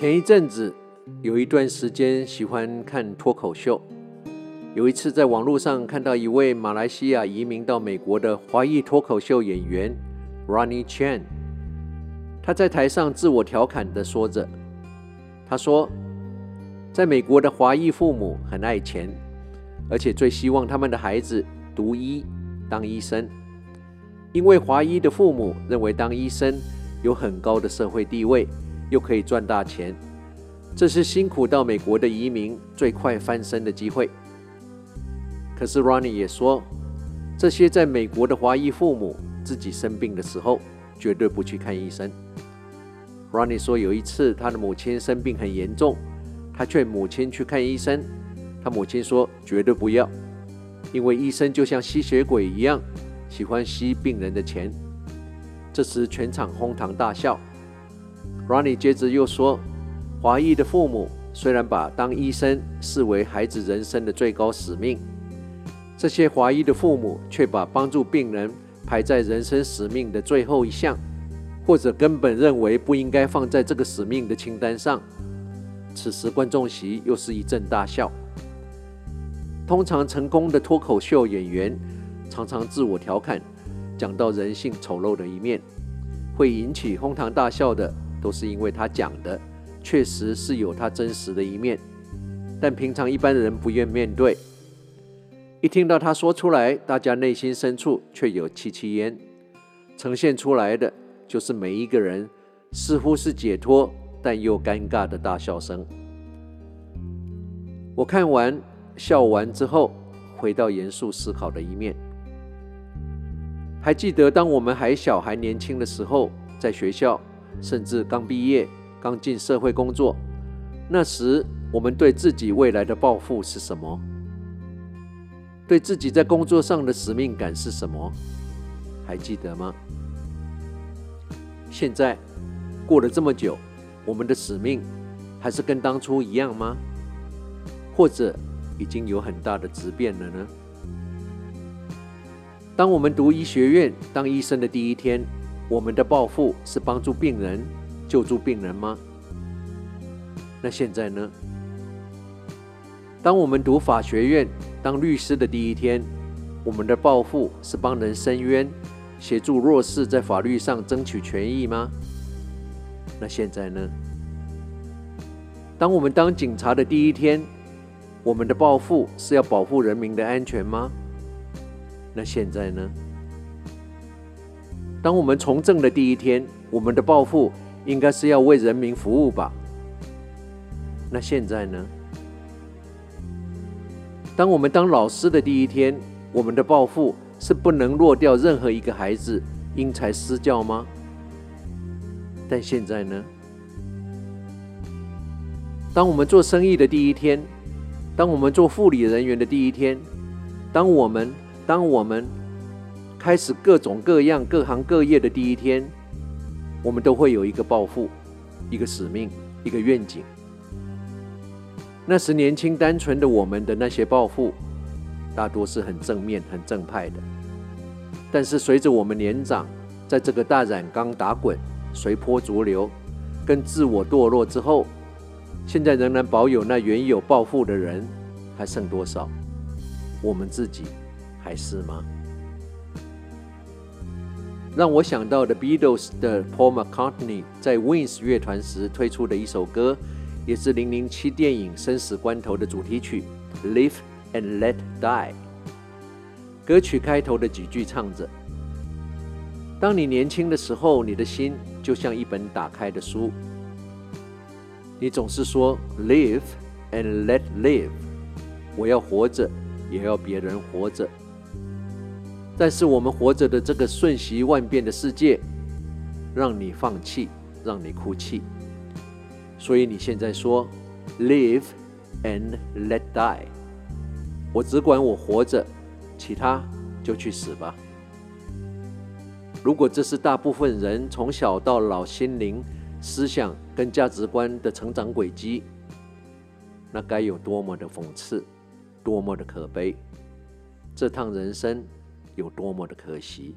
前一阵子有一段时间喜欢看脱口秀，有一次在网络上看到一位马来西亚移民到美国的华裔脱口秀演员 Ronnie Chan，他在台上自我调侃的说着：“他说，在美国的华裔父母很爱钱，而且最希望他们的孩子读医当医生，因为华裔的父母认为当医生有很高的社会地位。”又可以赚大钱，这是辛苦到美国的移民最快翻身的机会。可是 Ronnie 也说，这些在美国的华裔父母自己生病的时候，绝对不去看医生。Ronnie 说，有一次他的母亲生病很严重，他劝母亲去看医生，他母亲说绝对不要，因为医生就像吸血鬼一样，喜欢吸病人的钱。这时全场哄堂大笑。Ronnie 接着又说：“华裔的父母虽然把当医生视为孩子人生的最高使命，这些华裔的父母却把帮助病人排在人生使命的最后一项，或者根本认为不应该放在这个使命的清单上。”此时观众席又是一阵大笑。通常成功的脱口秀演员常常自我调侃，讲到人性丑陋的一面，会引起哄堂大笑的。都是因为他讲的确实是有他真实的一面，但平常一般的人不愿面对。一听到他说出来，大家内心深处却有戚戚焉，呈现出来的就是每一个人似乎是解脱，但又尴尬的大笑声。我看完笑完之后，回到严肃思考的一面。还记得当我们还小还年轻的时候，在学校。甚至刚毕业、刚进社会工作，那时我们对自己未来的抱负是什么？对自己在工作上的使命感是什么？还记得吗？现在过了这么久，我们的使命还是跟当初一样吗？或者已经有很大的质变了呢？当我们读医学院当医生的第一天。我们的抱负是帮助病人、救助病人吗？那现在呢？当我们读法学院当律师的第一天，我们的抱负是帮人伸冤、协助弱势在法律上争取权益吗？那现在呢？当我们当警察的第一天，我们的抱负是要保护人民的安全吗？那现在呢？当我们从政的第一天，我们的抱负应该是要为人民服务吧？那现在呢？当我们当老师的第一天，我们的抱负是不能落掉任何一个孩子因材施教吗？但现在呢？当我们做生意的第一天，当我们做护理人员的第一天，当我们，当我们。开始各种各样、各行各业的第一天，我们都会有一个抱负、一个使命、一个愿景。那时年轻单纯的我们的那些抱负，大多是很正面、很正派的。但是随着我们年长，在这个大染缸打滚、随波逐流、跟自我堕落之后，现在仍然保有那原有抱负的人，还剩多少？我们自己还是吗？让我想到的 Beatles 的 Paul McCartney 在 Wings 乐团时推出的一首歌，也是《零零七》电影《生死关头》的主题曲《Live and Let Die》。歌曲开头的几句唱着：“当你年轻的时候，你的心就像一本打开的书，你总是说 ‘Live and Let Live’，我要活着，也要别人活着。”但是我们活着的这个瞬息万变的世界，让你放弃，让你哭泣。所以你现在说，Live and let die。我只管我活着，其他就去死吧。如果这是大部分人从小到老心灵、思想跟价值观的成长轨迹，那该有多么的讽刺，多么的可悲！这趟人生。有多么的可惜。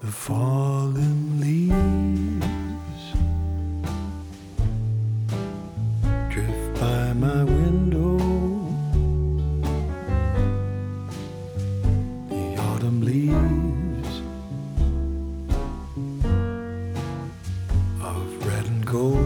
The fallen leaves drift by my window. The autumn leaves of red and gold.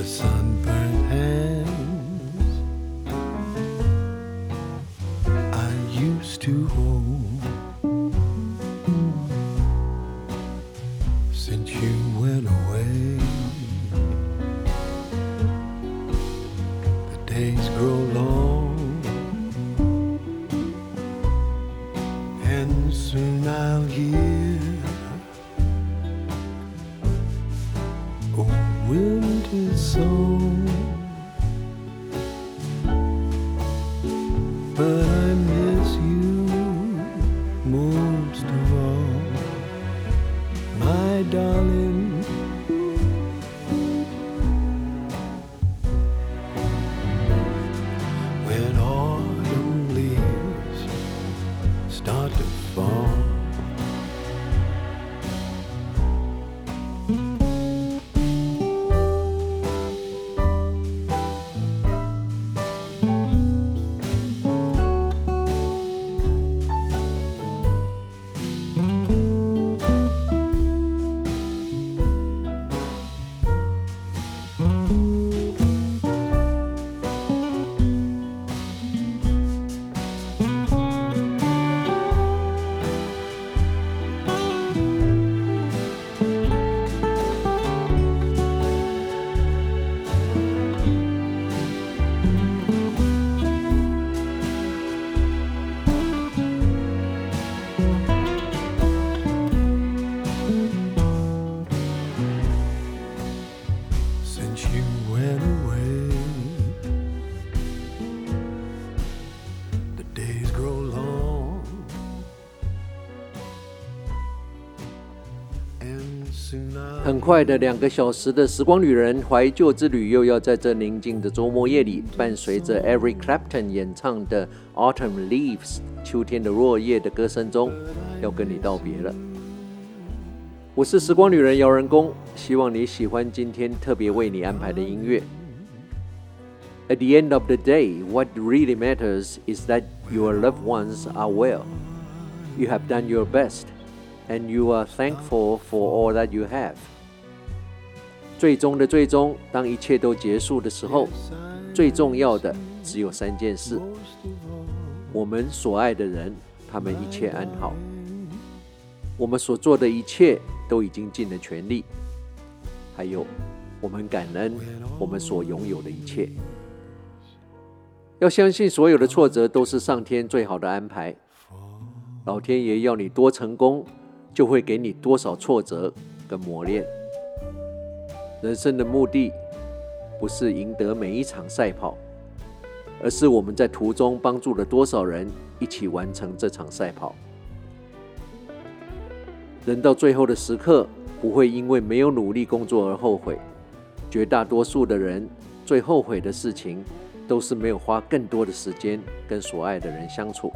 The sunburned hands I used to hold. Since you went away, the days grow long, and soon I'll hear darling. 快的两个小时的时光旅人怀旧之旅，又要在这宁静的周末夜里，伴随着 Eric Clapton 演唱的《Autumn Leaves》秋天的落叶的歌声中，要跟你道别了。我是时光旅人姚人工，希望你喜欢今天特别为你安排的音乐。At the end of the day, what really matters is that your loved ones are well. You have done your best, and you are thankful for all that you have. 最终的最终，当一切都结束的时候，最重要的只有三件事：我们所爱的人，他们一切安好；我们所做的一切都已经尽了全力；还有，我们感恩我们所拥有的一切。要相信，所有的挫折都是上天最好的安排。老天爷要你多成功，就会给你多少挫折跟磨练。人生的目的不是赢得每一场赛跑，而是我们在途中帮助了多少人一起完成这场赛跑。人到最后的时刻，不会因为没有努力工作而后悔。绝大多数的人最后悔的事情，都是没有花更多的时间跟所爱的人相处。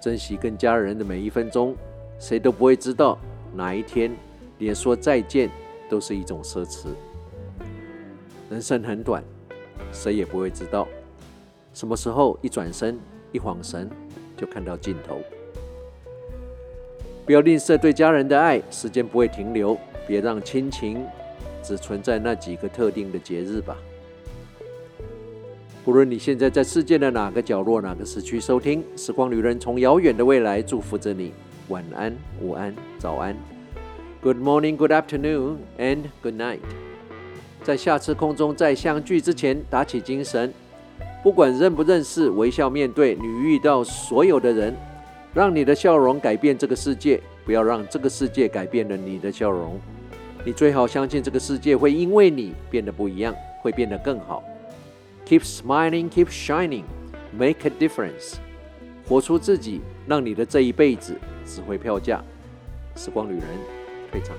珍惜跟家人的每一分钟，谁都不会知道哪一天连说再见都是一种奢侈。人生很短，谁也不会知道什么时候一转身一晃神就看到尽头。不要吝啬对家人的爱，时间不会停留。别让亲情只存在那几个特定的节日吧。不论你现在在世界的哪个角落、哪个时区收听，时光旅人从遥远的未来祝福着你。晚安、午安、早安，Good morning, Good afternoon, and Good night。在下次空中再相聚之前，打起精神，不管认不认识，微笑面对你遇到所有的人。让你的笑容改变这个世界，不要让这个世界改变了你的笑容。你最好相信这个世界会因为你变得不一样，会变得更好。Keep smiling, keep shining, make a difference。活出自己，让你的这一辈子值回票价。时光旅人非常